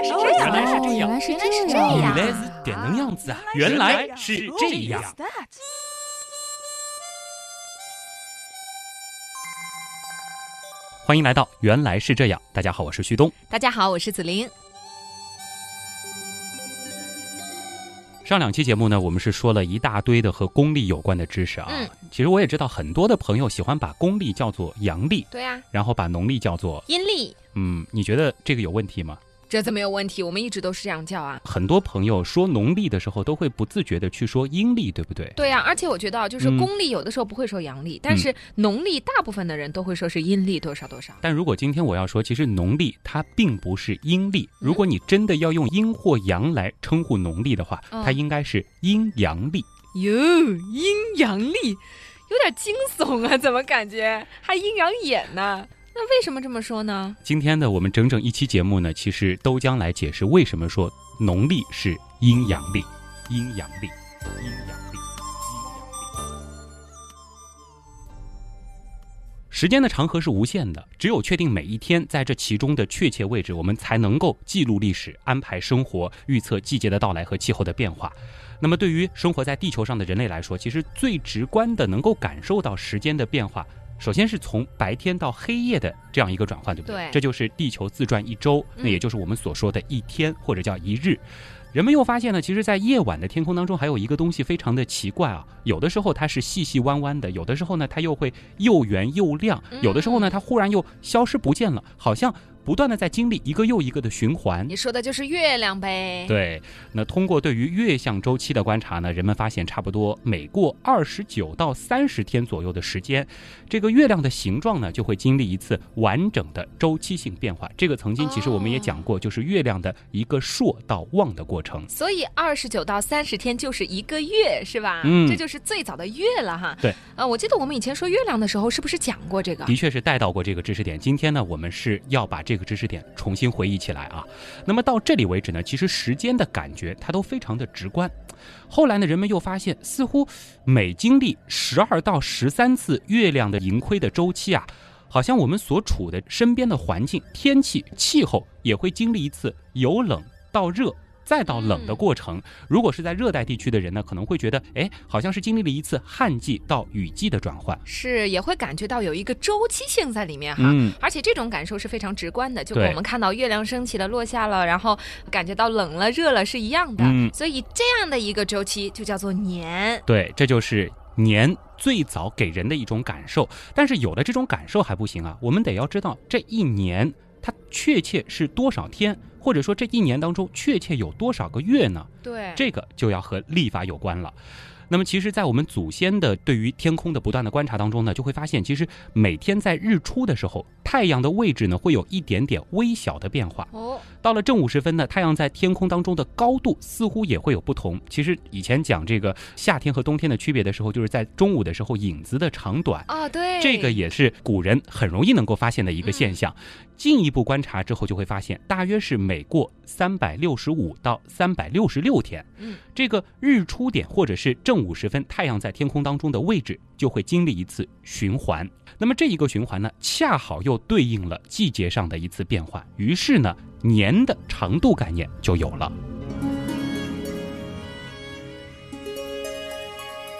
来是这样，原来是这样，原来是这原样。来是点能样子啊！原来是这样。欢迎来到《原来是这样》，大家好，我是旭东。大家好，我是子琳。上两期节目呢，我们是说了一大堆的和公历有关的知识啊。嗯其实我也知道很多的朋友喜欢把公历叫做阳历，对呀、然后把农历叫做阴历嗯，你觉得这个有问题吗？这次没有问题，我们一直都是这样叫啊。很多朋友说农历的时候都会不自觉的去说阴历，对不对？对呀、而且我觉得啊，就是嗯公历有的时候不会说阳历，但是农历大部分的人都会说是阴历多少多少。但如果今天我要说，其实农历它并不是阴历。如果你真的要用阴或阳来称呼农历的话，嗯它应该是阴阳历。哟，阴阳历有点惊悚啊，怎么感觉还阴阳眼呢？那为什么这么说呢？今天呢，我们整整一期节目呢，其实都将来解释为什么说农历是阴阳历，阴阳历，阴阳历，阴阳历。时间的长河是无限的，只有确定每一天在这其中的确切位置，我们才能够记录历史、安排生活、预测季节的到来和气候的变化。那么，对于生活在地球上的人类来说，其实最直观的能够感受到时间的变化，首先是从白天到黑夜的这样一个转换，对不对？对这就是地球自转一周，那嗯也就是我们所说的一天或者叫一日。人们又发现呢，其实，在夜晚的天空当中，还有一个东西非常的奇怪啊。有的时候它是细细弯弯的，有的时候呢，它又会又圆又亮，有的时候呢，它忽然又消失不见了，好像不断的在经历一个又一个的循环。你说的就是月亮呗。对，那通过对于月相周期的观察呢，人们发现差不多每过二十九到三十天左右的时间，这个月亮的形状呢就会经历一次完整的周期性变化。这个曾经其实我们也讲过，就是月亮的一个朔到望的过程。所以二十九到三十天就是一个月，是吧？嗯这就是最早的月了哈。对，啊，我记得我们以前说月亮的时候，是不是讲过这个？的确是带到过这个知识点。今天呢，我们是要把这个知识点重新回忆起来啊。那么到这里为止呢，其实时间的感觉它都非常的直观。后来呢，人们又发现，似乎每经历十二到十三次月亮的盈亏的周期啊，好像我们所处的身边的环境、天气、气候也会经历一次由冷到热。再到冷的过程，如果是在热带地区的人呢，可能会觉得，哎，好像是经历了一次旱季到雨季的转换。是也会感觉到有一个周期性在里面哈。嗯而且这种感受是非常直观的，就跟我们看到月亮升起了、落下了，然后感觉到冷了、热了是一样的。嗯所以这样的一个周期就叫做年。对，这就是年最早给人的一种感受。但是有了这种感受还不行啊，我们得要知道这一年它确切是多少天，或者说这一年当中确切有多少个月呢？对，这个就要和历法有关了。那么，其实，在我们祖先的对于天空的不断的观察当中呢，就会发现，其实每天在日出的时候，太阳的位置呢会有一点点微小的变化。哦，到了正午时分呢，太阳在天空当中的高度似乎也会有不同。其实以前讲这个夏天和冬天的区别的时候，就是在中午的时候影子的长短。哦，对，这个也是古人很容易能够发现的一个现象。进一步观察之后，就会发现，大约是每过三百六十五到三百六十六天，嗯，这个日出点或者是正午时分，太阳在天空当中的位置就会经历一次循环。那么这一个循环呢，恰好又对应了季节上的一次变换，于是呢，年的长度概念就有了。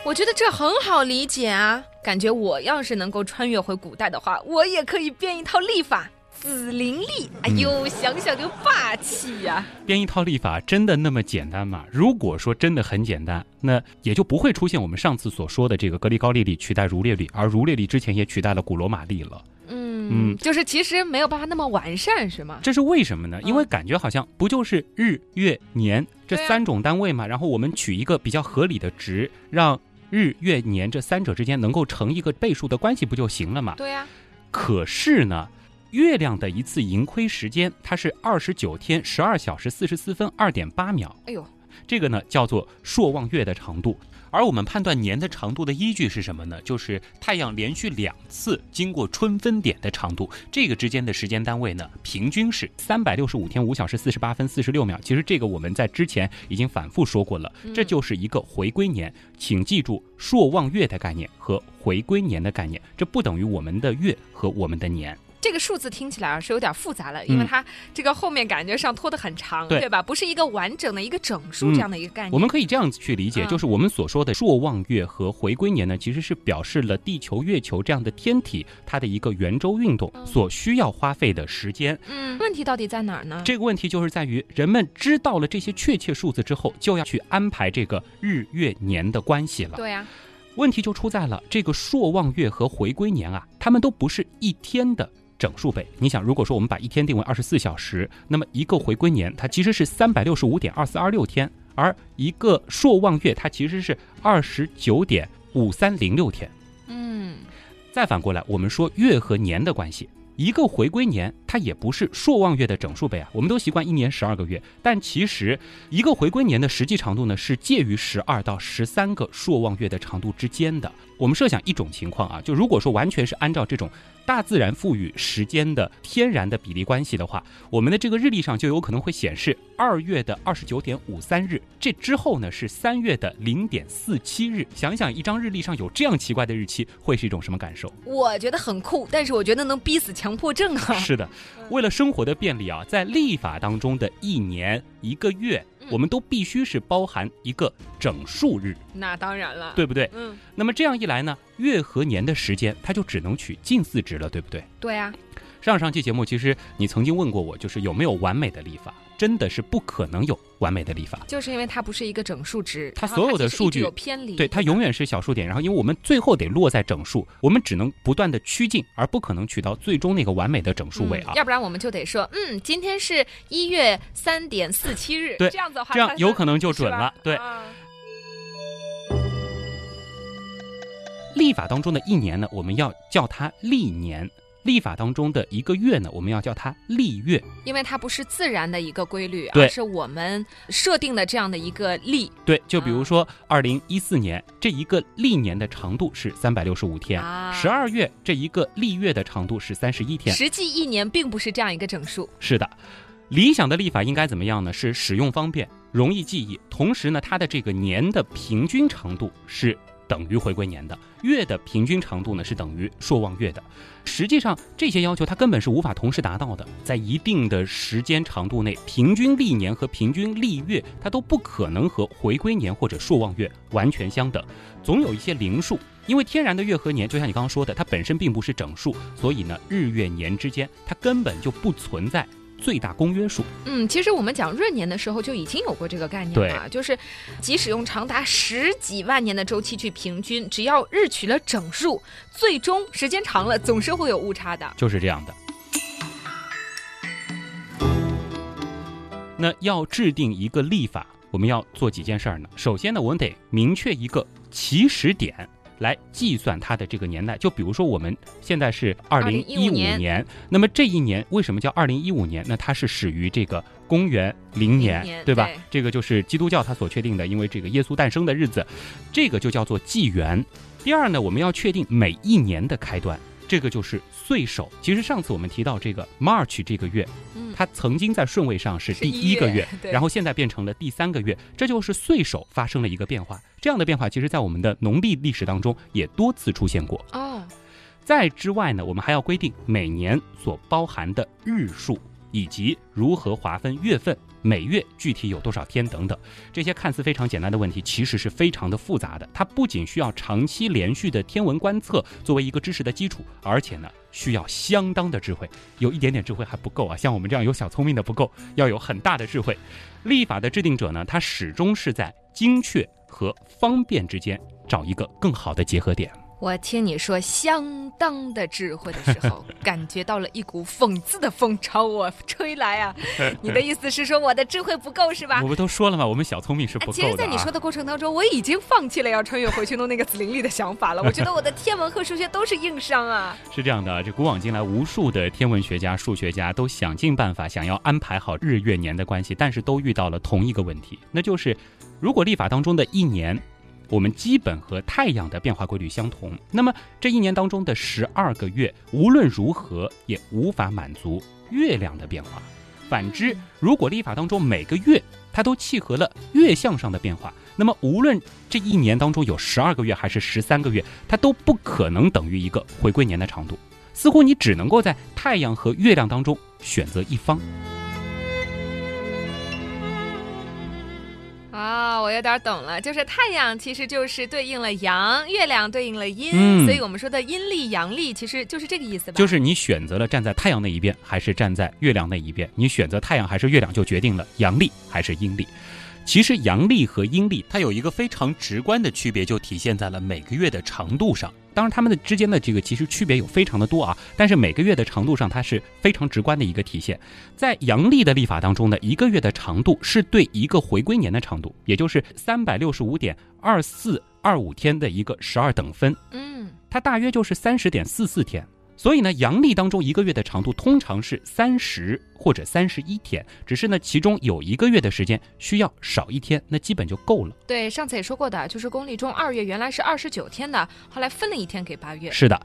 我觉得这很好理解啊，感觉我要是能够穿越回古代的话，我也可以编一套历法。紫灵历，哎呦，想想就霸气呀、编一套历法真的那么简单吗？如果说真的很简单，那也就不会出现我们上次所说的这个格里高利历取代儒略历，而儒略历之前也取代了古罗马历了。嗯，嗯就是其实没有办法那么完善，是吗？这是为什么呢？因为感觉好像不就是日、月、年这三种单位嘛，然后我们取一个比较合理的值，让日、月、年这三者之间能够成一个倍数的关系，不就行了嘛？对呀、可是呢，月亮的一次盈亏时间，它是二十九天十二小时四十四分二点八秒。哎呦，这个呢叫做朔望月的长度。而我们判断年的长度的依据是什么呢？就是太阳连续两次经过春分点的长度，这个之间的时间单位呢，平均是三百六十五天五小时四十八分四十六秒。其实这个我们在之前已经反复说过了，这就是一个回归年。请记住朔望月的概念和回归年的概念，这不等于我们的月和我们的年。这个数字听起来啊是有点复杂了，因为嗯它这个后面感觉上拖得很长，对吧？不是一个完整的一个整数嗯这样的一个概念。我们可以这样子去理解，嗯就是我们所说的朔望月和回归年呢，其实是表示了地球、月球这样的天体它的一个圆周运动所需要花费的时间。嗯，问题到底在哪儿呢？这个问题就是在于，人们知道了这些确切数字之后，就要去安排这个日月年的关系了。对呀、问题就出在了这个朔望月和回归年啊，它们都不是一天的整数倍。你想，如果说我们把一天定为二十四小时，那么一个回归年它其实是三百六十五点二四二六天，而一个朔望月它其实是二十九点五三零六天。嗯，再反过来，我们说月和年的关系，一个回归年它也不是朔望月的整数倍啊。我们都习惯一年十二个月，但其实一个回归年的实际长度呢是介于十二到十三个朔望月的长度之间的。我们设想一种情况啊，就如果说完全是按照这种大自然赋予时间的天然的比例关系的话，我们的这个日历上就有可能会显示二月的二十九点五三日，这之后呢是三月的零点四七日。想想一张日历上有这样奇怪的日期，会是一种什么感受？我觉得很酷，但是我觉得能逼死强迫症啊。是的，为了生活的便利啊，在历法当中的一年、一个月，嗯我们都必须是包含一个整数日，那当然了，，对不对？嗯，那么这样一来呢，月和年的时间它就只能取近似值了，对不对？对啊，上上期节目其实你曾经问过我，就是有没有完美的历法？真的是不可能有完美的历法。就是因为它不是一个整数值，它所有的数据有偏离，对，它永远是小数点，然后因为我们最后得落在整数，我们只能不断的趋近，而不可能取到最终那个完美的整数位啊嗯。要不然我们就得说，嗯，今天是一月三点四七日，对这样子的话，这样有可能就准了。对，啊历法当中的一年呢，我们要叫它历年；历法当中的一个月呢，我们要叫它历月。因为它不是自然的一个规律，对而是我们设定的这样的一个历对，就比如说二零一四年这一个历年的长度是三百六十五天，啊十二月这一个历月的长度是三十一天。实际一年并不是这样一个整数。是的，理想的历法应该怎么样呢？是使用方便、容易记忆，同时呢，它的这个年的平均长度是等于回归年的，月的平均长度呢是等于朔望月的。实际上，这些要求它根本是无法同时达到的，在一定的时间长度内，平均历年和平均历月它都不可能和回归年或者朔望月完全相等，总有一些零数。因为天然的月和年，就像你刚刚说的，它本身并不是整数，所以呢，日月年之间它根本就不存在最大公约数。嗯，其实我们讲闰年的时候就已经有过这个概念了，就是即使用长达十几万年的周期去平均，只要日取了整数，最终时间长了总是会有误差的。就是这样的。那要制定一个历法，我们要做几件事儿呢？首先呢，我们得明确一个起始点来计算它的这个年代。就比如说我们现在是二零一五2015年，那么这一年为什么叫二零一五年？那它是始于这个公元零年，年对吧？对这个就是基督教它所确定的，因为这个耶稣诞生的日子，这个就叫做纪元。第二呢，我们要确定每一年的开端，这个就是岁首。其实上次我们提到这个 March 这个月，嗯，它曾经在顺位上是是第一个月，对然后现在变成了第三个月，这就是岁首发生了一个变化。这样的变化，其实在我们的农历历史当中也多次出现过。哦，在之外呢，我们还要规定每年所包含的日数，以及如何划分月份，每月具体有多少天等等。这些看似非常简单的问题，其实是非常的复杂的。它不仅需要长期连续的天文观测作为一个知识的基础，而且呢，需要相当的智慧。有一点点智慧还不够啊，像我们这样有小聪明的不够，要有很大的智慧。历法的制定者呢，他始终是在精确和方便之间找一个更好的结合点。我听你说相当的智慧的时候，感觉到了一股讽刺的风朝我吹来啊！你的意思是说我的智慧不够是吧我？不都说了吗？我们小聪明是不够的、啊。其实，在你说的过程当中，我已经放弃了要穿越回去弄那个紫灵力的想法了。我觉得我的天文和数学都是硬伤啊。是这样的，这古往今来，无数的天文学家、数学家都想尽办法想要安排好日月年的关系，但是都遇到了同一个问题，那就是如果历法当中的一年，我们基本和太阳的变化规律相同，那么这一年当中的十二个月，无论如何也无法满足月亮的变化。反之，如果历法当中每个月它都契合了月相上的变化，那么无论这一年当中有十二个月还是十三个月，它都不可能等于一个回归年的长度。似乎你只能够在太阳和月亮当中选择一方。啊，我有点懂了，就是太阳其实就是对应了阳，月亮对应了阴，所以我们说的阴历阳历其实就是这个意思吧？就是你选择了站在太阳那一边，还是站在月亮那一边？你选择太阳还是月亮，就决定了阳历还是阴历。其实阳历和阴历它有一个非常直观的区别，就体现在了每个月的长度上。当然，它们的之间的这个其实区别有非常的多啊，但是每个月的长度上，它是非常直观的一个体现。在阳历的历法当中呢，一个月的长度是对一个回归年的长度，也就是三百六十五点二四二五天的一个十二等分。嗯，它大约就是三十点四四天。所以呢，阳历当中一个月的长度通常是三十或者三十一天，只是呢，其中有一个月的时间需要少一天，那基本就够了。对，上次也说过的，就是公历中二月原来是二十九天的，后来分了一天给八月。是的，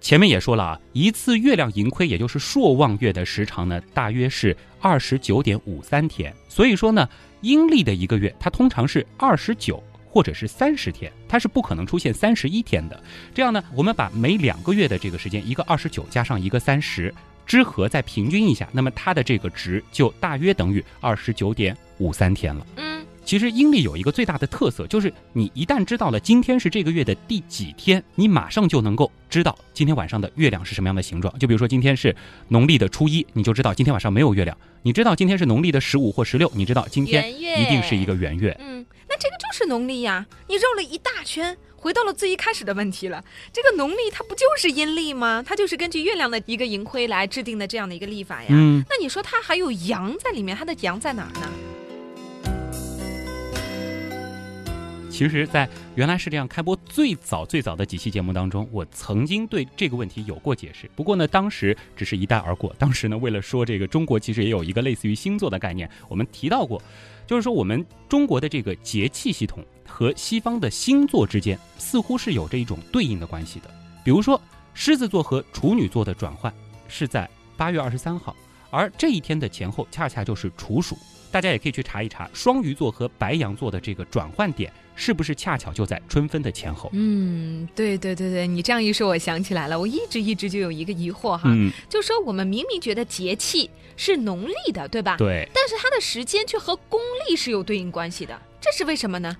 前面也说了啊，一次月亮盈亏，也就是朔望月的时长呢，大约是二十九点五三天。所以说呢，阴历的一个月它通常是二十九。或者是三十天，它是不可能出现三十一天的。这样呢，我们把每两个月的这个时间，一个二十九加上一个三十，之和再平均一下，那么它的这个值就大约等于二十九点五三天了。其实阴历有一个最大的特色，就是你一旦知道了今天是这个月的第几天，你马上就能够知道今天晚上的月亮是什么样的形状。就比如说今天是农历的初一，你就知道今天晚上没有月亮；你知道今天是农历的十五或十六，你知道今天一定是一个圆月。嗯。那这个就是农历呀，你绕了一大圈，回到了最一开始的问题了。这个农历它不就是阴历吗？它就是根据月亮的一个盈亏来制定的这样的一个历法呀。嗯，那你说它还有阳在里面，它的阳在哪儿呢？其实，在原来是这样开播最早最早的几期节目当中，我曾经对这个问题有过解释。不过呢，当时只是一带而过。当时呢，为了说这个中国其实也有一个类似于星座的概念，我们提到过。就是说，我们中国的这个节气系统和西方的星座之间似乎是有着一种对应的关系的。比如说，狮子座和处女座的转换是在八月二十三号，而这一天的前后恰恰就是处暑。大家也可以去查一查，双鱼座和白羊座的这个转换点是不是恰巧就在春分的前后？嗯，对对对对，你这样一说，我想起来了，我一直一直就有一个疑惑哈，就说我们明明觉得节气是农历的，对吧？对，但是它的时间却和公历是有对应关系的，这是为什么呢？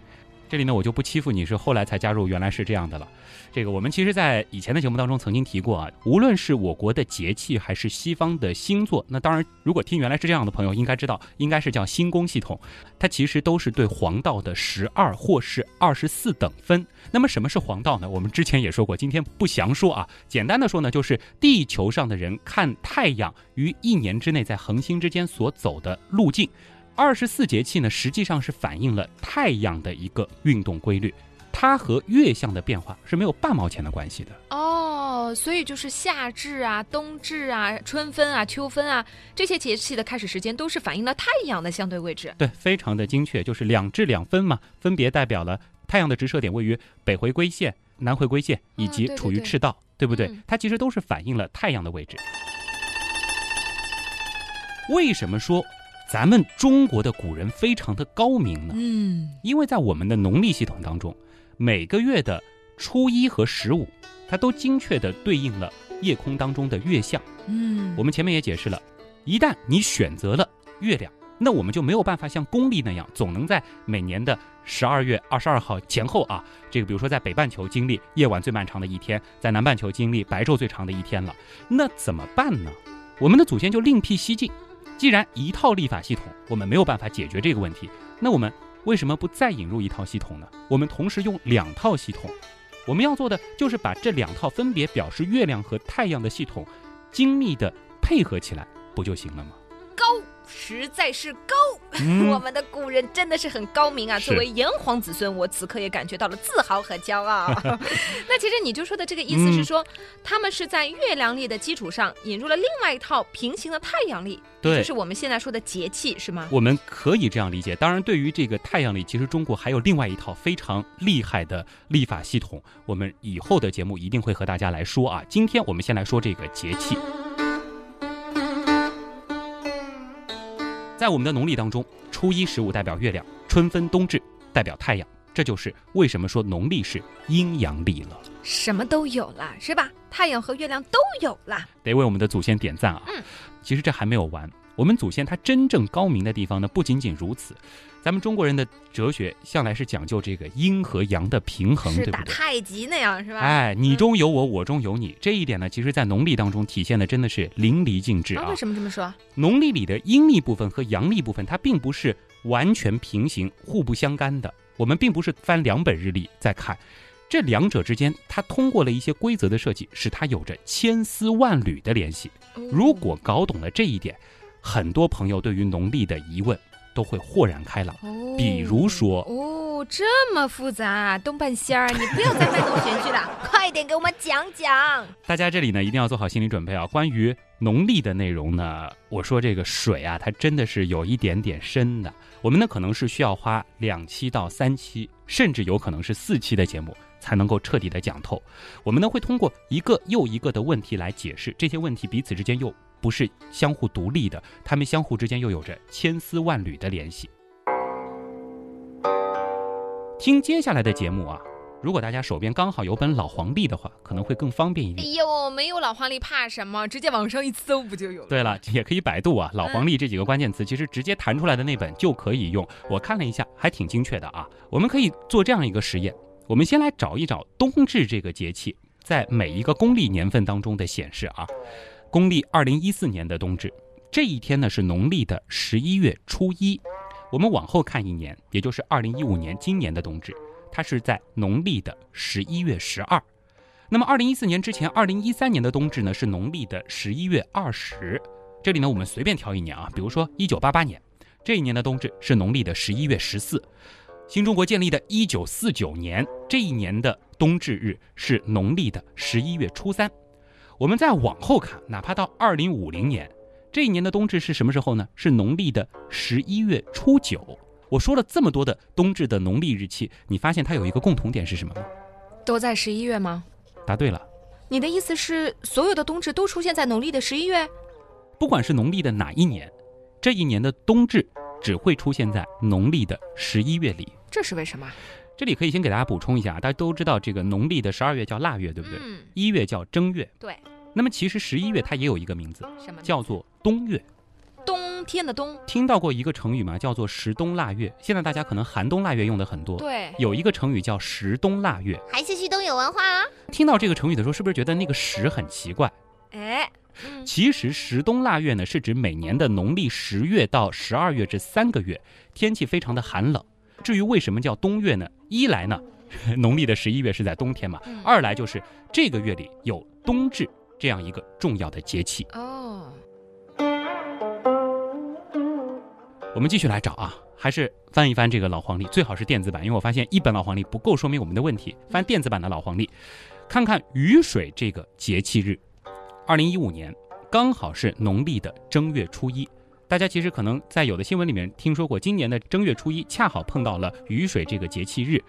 这里呢，我就不欺负你，是后来才加入，原来是这样的了。这个我们其实，在以前的节目当中曾经提过啊，无论是我国的节气，还是西方的星座，那当然，如果听原来是这样的朋友，应该知道，应该是叫星宫系统，它其实都是对黄道的十二或是二十四等分。那么什么是黄道呢？我们之前也说过，今天不详说啊。简单的说呢，就是地球上的人看太阳于一年之内在恒星之间所走的路径。二十四节气呢，实际上是反映了太阳的一个运动规律，它和月相的变化是没有半毛钱的关系的。哦，所以就是夏至啊、冬至啊、春分啊、秋分啊这些节气的开始时间，都是反映了太阳的相对位置。对，非常的精确，就是两至两分嘛，分别代表了太阳的直射点位于北回归线、南回归线以及处于赤道，对不对？它其实都是反映了太阳的位置。为什么说？咱们中国的古人非常的高明呢，嗯，因为在我们的农历系统当中，每个月的初一和十五，它都精确的对应了夜空当中的月相，嗯，我们前面也解释了，一旦你选择了月亮，那我们就没有办法像公历那样，总能在每年的十二月二十二号前后啊，这个比如说在北半球经历夜晚最漫长的一天，在南半球经历白昼最长的一天了，那怎么办呢？我们的祖先就另辟蹊径。既然一套历法系统我们没有办法解决这个问题，那我们为什么不再引入一套系统呢？我们同时用两套系统，我们要做的就是把这两套分别表示月亮和太阳的系统，精密的配合起来，不就行了吗？高。实在是高，我们的古人真的是很高明啊！作为炎黄子孙，我此刻也感觉到了自豪和骄傲。那其实你就说的这个意思是说，他们是在月亮历的基础上引入了另外一套平行的太阳历，对，就是我们现在说的节气，是吗？我们可以这样理解。当然，对于这个太阳历，其实中国还有另外一套非常厉害的历法系统，我们以后的节目一定会和大家来说啊。今天我们先来说这个节气。在我们的农历当中，初一十五代表月亮，春分冬至代表太阳，这就是为什么说农历是阴阳历了。什么都有了，是吧？太阳和月亮都有了，得为我们的祖先点赞啊！嗯，其实这还没有完，我们祖先他真正高明的地方呢，不仅仅如此。咱们中国人的哲学向来是讲究这个阴和阳的平衡，对不对？太极那样是吧？哎，你中有我，我中有你，这一点呢，其实在农历当中体现的真的是淋漓尽致啊！为什么这么说？农历里的阴历部分和阳历部分，它并不是完全平行、互不相干的。我们并不是翻两本日历再看，这两者之间，它通过了一些规则的设计，使它有着千丝万缕的联系。如果搞懂了这一点，很多朋友对于农历的疑问。都会豁然开朗。哦，比如说，哦，这么复杂，东半仙儿，你不要再卖弄玄虚了，快点给我们讲讲。大家这里呢，一定要做好心理准备啊。关于农历的内容呢，我说这个水啊，它真的是有一点点深的。我们呢，可能是需要花两期到三期，甚至有可能是四期的节目，才能够彻底的讲透。我们呢，会通过一个又一个的问题来解释这些问题彼此之间又。不是相互独立的，他们相互之间又有着千丝万缕的联系。听接下来的节目啊，如果大家手边刚好有本老黄历的话，可能会更方便一点。哎呦，没有老黄历怕什么？直接网上一搜不就有了？对了，也可以百度啊，“老黄历”这几个关键词，其实直接弹出来的那本就可以用。我看了一下，还挺精确的啊。我们可以做这样一个实验，我们先来找一找冬至这个节气在每一个公历年份当中的显示啊。公历二零一四年的冬至，这一天呢是农历的十一月初一。我们往后看一年，也就是二零一五年今年的冬至，它是在农历的十一月十二。那么二零一四年之前，二零一三年的冬至呢是农历的十一月二十。这里呢我们随便挑一年啊，比如说一九八八年，这一年的冬至是农历的十一月十四。新中国建立的一九四九年，这一年的冬至日是农历的十一月初三。我们再往后看，哪怕到二零五零年，这一年的冬至是什么时候呢？是农历的十一月初九。我说了这么多的冬至的农历日期，你发现它有一个共同点是什么吗？都在十一月吗？答对了。你的意思是所有的冬至都出现在农历的十一月？不管是农历的哪一年，这一年的冬至只会出现在农历的十一月里。这是为什么？这里可以先给大家补充一下，大家都知道这个农历的十二月叫腊月，对不对？嗯。一月叫正月。对。那么其实十一月它也有一个名字，什么？叫做冬月。冬天的冬。听到过一个成语吗？叫做十冬腊月。现在大家可能寒冬腊月用的很多。对。有一个成语叫十冬腊月。还是旭东有文化啊。听到这个成语的时候，是不是觉得那个十很奇怪？哎。其实十冬腊月呢，是指每年的农历十月到十二月这三个月，天气非常的寒冷。至于为什么叫冬月呢？一来呢，农历的十一月是在冬天嘛；二来就是这个月里有冬至。这样一个重要的节气。哦，我们继续来找啊，还是翻一翻这个老黄历，最好是电子版，因为我发现一本老黄历不够说明我们的问题，翻电子版的老黄历，看看雨水这个节气日，二零一五年刚好是农历的正月初一，大家其实可能在有的新闻里面听说过，今年的正月初一恰好碰到了雨水这个节气日，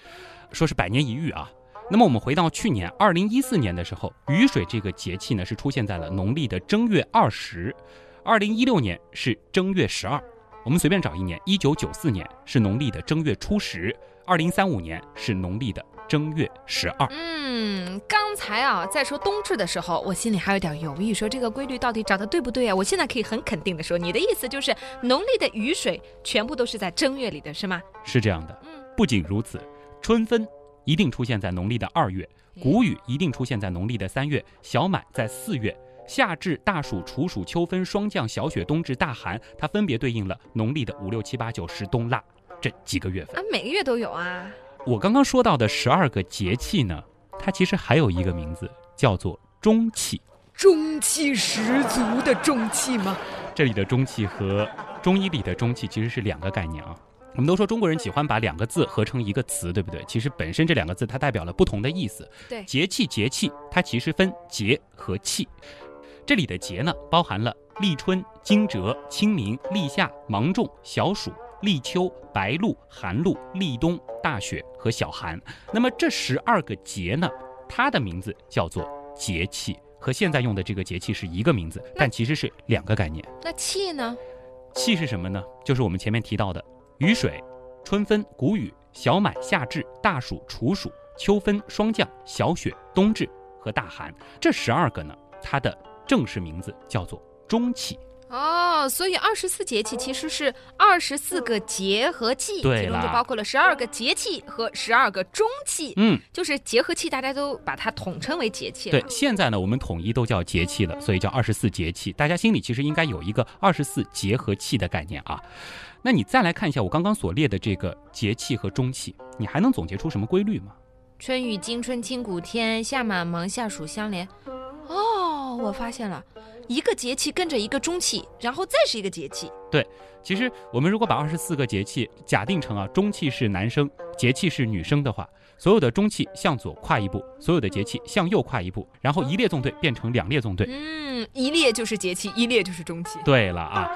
说是百年一遇啊。那么我们回到去年二零一四年的时候，雨水这个节气呢是出现在了农历的正月二十，二零一六年是正月十二，我们随便找一年，一九九四年是农历的正月初十，二零三五年是农历的正月十二。嗯，刚才啊在说冬至的时候，我心里还有点犹豫，说这个规律到底找的对不对啊？我现在可以很肯定的说，你的意思就是农历的雨水全部都是在正月里的是吗？是这样的。嗯，不仅如此，春分。一定出现在农历的二月，谷雨一定出现在农历的三月，小满在四月，夏至、大暑、处暑、秋分、霜降、小雪、冬至、大寒，它分别对应了农历的五六七八九十冬腊这几个月份啊，每个月都有啊。我刚刚说到的十二个节气呢，它其实还有一个名字，叫做中气。中气十足的中气吗？这里的中气和中医里的中气其实是两个概念啊。我们都说中国人喜欢把两个字合成一个词，对不对？其实本身这两个字它代表了不同的意思。对，节气节气，它其实分节和气。这里的节呢，包含了立春、惊蛰、清明、立夏、芒种、小暑、立秋、白露、寒露、立冬、大雪和小寒。那么这十二个节呢，它的名字叫做节气，和现在用的这个节气是一个名字，但其实是两个概念。那气呢？气是什么呢？就是我们前面提到的。雨水，春分、谷雨、小满、夏至、大暑、处暑、秋分、霜降、小雪、冬至和大寒。这十二个呢，它的正式名字叫做中气。哦，所以二十四节气其实是二十四个节和气，对其中就包括了十二个节气和十二个中气。嗯，就是节和气，大家都把它统称为节气了。对，现在呢，我们统一都叫节气了，所以叫二十四节气。大家心里其实应该有一个二十四节和气的概念啊。那你再来看一下我刚刚所列的这个节气和中气，你还能总结出什么规律吗？春雨惊春清谷天，夏满芒夏暑相连。哦，我发现了。一个节气跟着一个中气，然后再是一个节气。对，其实我们如果把二十四个节气假定成啊，中气是男生，节气是女生的话，所有的中气向左跨一步，所有的节气向右跨一步，然后一列纵队变成两列纵队。嗯，一列就是节气，一列就是中气。对了啊，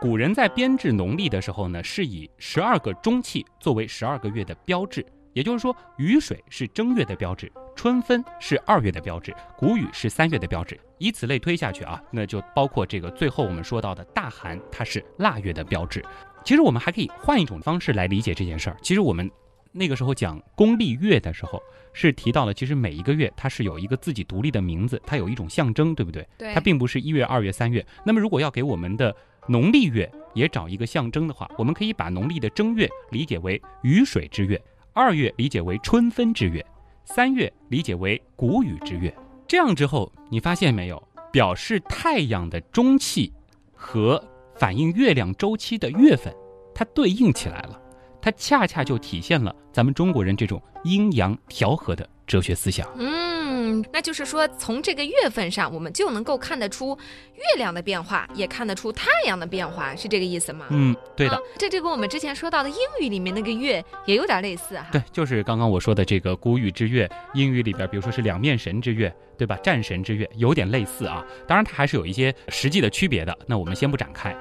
古人在编制农历的时候呢，是以十二个中气作为十二个月的标志。也就是说，雨水是正月的标志，春分是二月的标志，谷雨是三月的标志，以此类推下去啊，那就包括这个最后我们说到的大寒，它是腊月的标志。其实我们还可以换一种方式来理解这件事儿。其实我们那个时候讲公历月的时候，是提到了，其实每一个月它是有一个自己独立的名字，它有一种象征，对不对？对。它并不是一月、二月、三月。那么如果要给我们的农历月也找一个象征的话，我们可以把农历的正月理解为雨水之月。二月理解为春分之月，三月理解为谷雨之月。这样之后，你发现没有？表示太阳的中气和反映月亮周期的月份，它对应起来了。它恰恰就体现了咱们中国人这种阴阳调和的哲学思想。嗯。嗯，那就是说，从这个月份上，我们就能够看得出月亮的变化，也看得出太阳的变化，是这个意思吗？嗯，对的。这这跟我们之前说到的英语里面那个月也有点类似哈。对，就是刚刚我说的这个谷雨之月，英语里边，比如说是两面神之月，对吧？战神之月有点类似啊。当然，它还是有一些实际的区别的。那我们先不展开。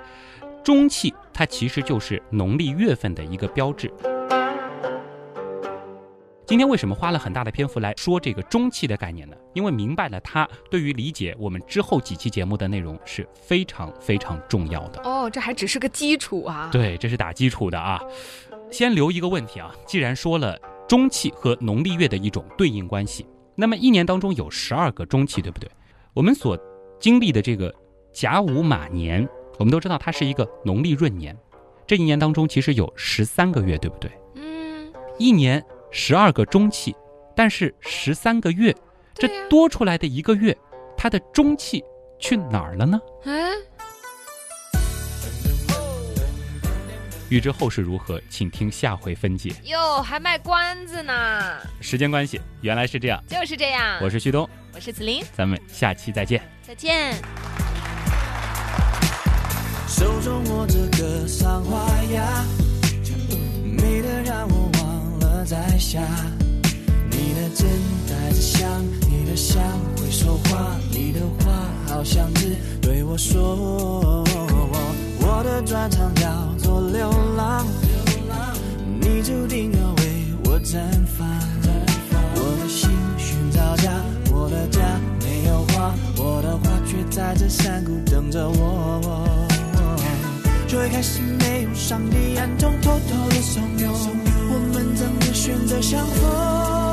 中气，它其实就是农历月份的一个标志。今天为什么花了很大的篇幅来说这个中气的概念呢？因为明白了它对于理解我们之后几期节目的内容是非常非常重要的。哦，这还只是个基础啊。对，这是打基础的啊。先留一个问题啊，既然说了中气和农历月的一种对应关系，那么一年当中有十二个中气，对不对？我们所经历的这个甲午马年，我们都知道它是一个农历闰年，这一年当中其实有十三个月，对不对？嗯，一年。十二个中气，但是十三个月，这多出来的一个月，它的中气去哪儿了呢？嗯。欲知后事如何，请听下回分解。哟，还卖关子呢？时间关系，原来是这样，就是这样。我是旭东，我是子林，咱们下期再见。再见。手中握着个桑花呀，美得让我。在下，你的真带着香，你的香会说话，你的话好像是对我说。我的专长叫做流浪，流浪你注定要为我绽放。我的心寻找家，我的家没有花，我的花却在这山谷等着我。最开始没有上帝暗中偷偷的怂恿。人在相逢？